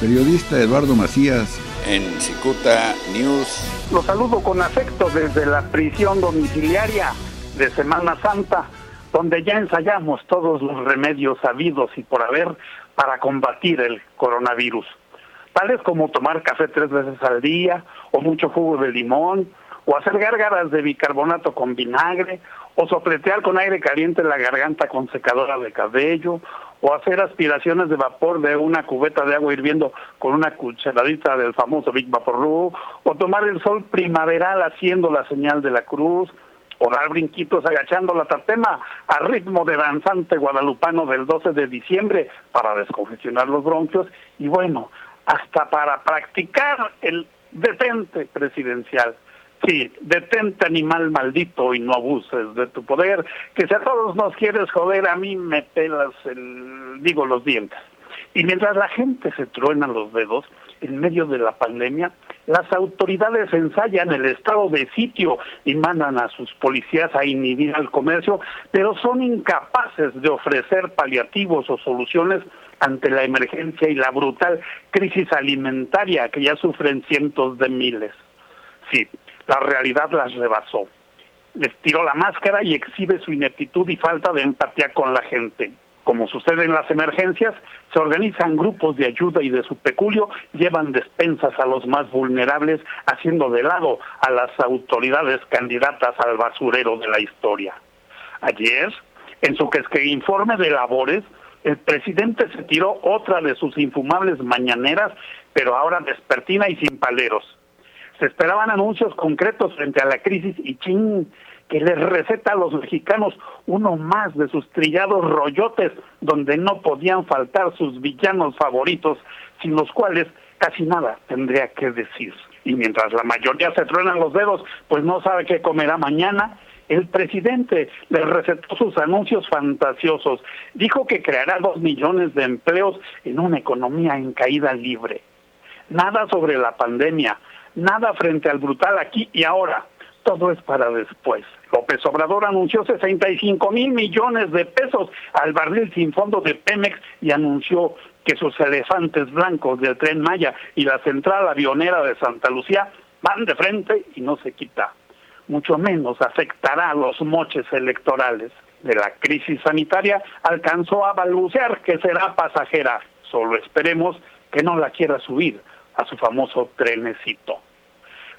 Periodista Eduardo Macías. En Cicuta News. Los saludo con afecto desde la prisión domiciliaria de Semana Santa, donde ya ensayamos todos los remedios sabidos y por haber para combatir el coronavirus. Tales como tomar café tres veces al día, o mucho jugo de limón, o hacer gárgaras de bicarbonato con vinagre, o sopletear con aire caliente la garganta con secadora de cabello, o hacer aspiraciones de vapor de una cubeta de agua hirviendo con una cucharadita del famoso Big Vaporru, o tomar el sol primaveral haciendo la señal de la cruz, o dar brinquitos agachando la tatema a ritmo de danzante guadalupano del 12 de diciembre para descongestionar los bronquios, y bueno, hasta para practicar el detente presidencial. Sí, detente animal maldito y no abuses de tu poder, que si a todos nos quieres joder, a mí me pelas el, digo, los dientes. Y mientras la gente se truena los dedos en medio de la pandemia, las autoridades ensayan el estado de sitio y mandan a sus policías a inhibir al comercio, pero son incapaces de ofrecer paliativos o soluciones ante la emergencia y la brutal crisis alimentaria que ya sufren cientos de miles. Sí, la realidad las rebasó. Les tiró la máscara y exhibe su ineptitud y falta de empatía con la gente. Como sucede en las emergencias, se organizan grupos de ayuda y de su peculio llevan despensas a los más vulnerables, haciendo de lado a las autoridades candidatas al basurero de la historia. Ayer, en su que informe de labores, el presidente se tiró otra de sus infumables mañaneras, pero ahora despertina y sin paleros. Se esperaban anuncios concretos frente a la crisis y ching, que les receta a los mexicanos uno más de sus trillados rollotes donde no podían faltar sus villanos favoritos, sin los cuales casi nada tendría que decir. Y mientras la mayoría se truenan los dedos, pues no sabe qué comerá mañana, el presidente le recetó sus anuncios fantasiosos. Dijo que creará dos millones de empleos en una economía en caída libre. Nada sobre la pandemia, nada frente al brutal aquí y ahora. Todo es para después. López Obrador anunció 65 mil millones de pesos al barril sin fondo de Pemex y anunció que sus elefantes blancos del tren Maya y la central avionera de Santa Lucía van de frente y no se quita mucho menos afectará a los moches electorales. De la crisis sanitaria alcanzó a balbucear que será pasajera. Solo esperemos que no la quiera subir a su famoso trenecito.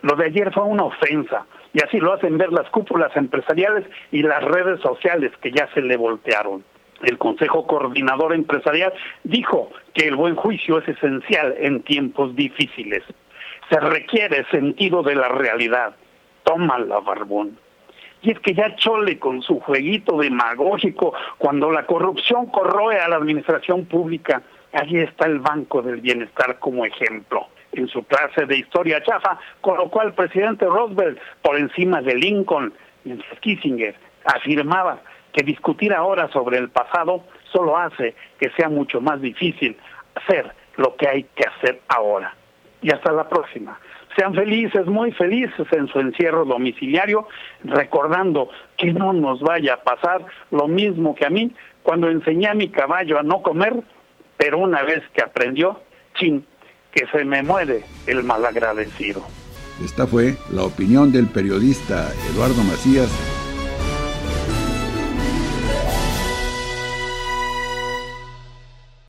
Lo de ayer fue una ofensa, y así lo hacen ver las cúpulas empresariales y las redes sociales que ya se le voltearon. El Consejo Coordinador Empresarial dijo que el buen juicio es esencial en tiempos difíciles. Se requiere sentido de la realidad, tómala, barbón. Y es que ya chole con su jueguito demagógico, cuando la corrupción corroe a la administración pública, allí está el Banco del Bienestar como ejemplo. En su clase de historia chafa colocó al presidente Roosevelt por encima de Lincoln, mientras Kissinger afirmaba que discutir ahora sobre el pasado solo hace que sea mucho más difícil hacer lo que hay que hacer ahora. Y hasta la próxima sean felices, muy felices en su encierro domiciliario, recordando que no nos vaya a pasar lo mismo que a mí cuando enseñé a mi caballo a no comer, pero una vez que aprendió, chin, que se me muere el malagradecido. Esta fue la opinión del periodista Eduardo Macías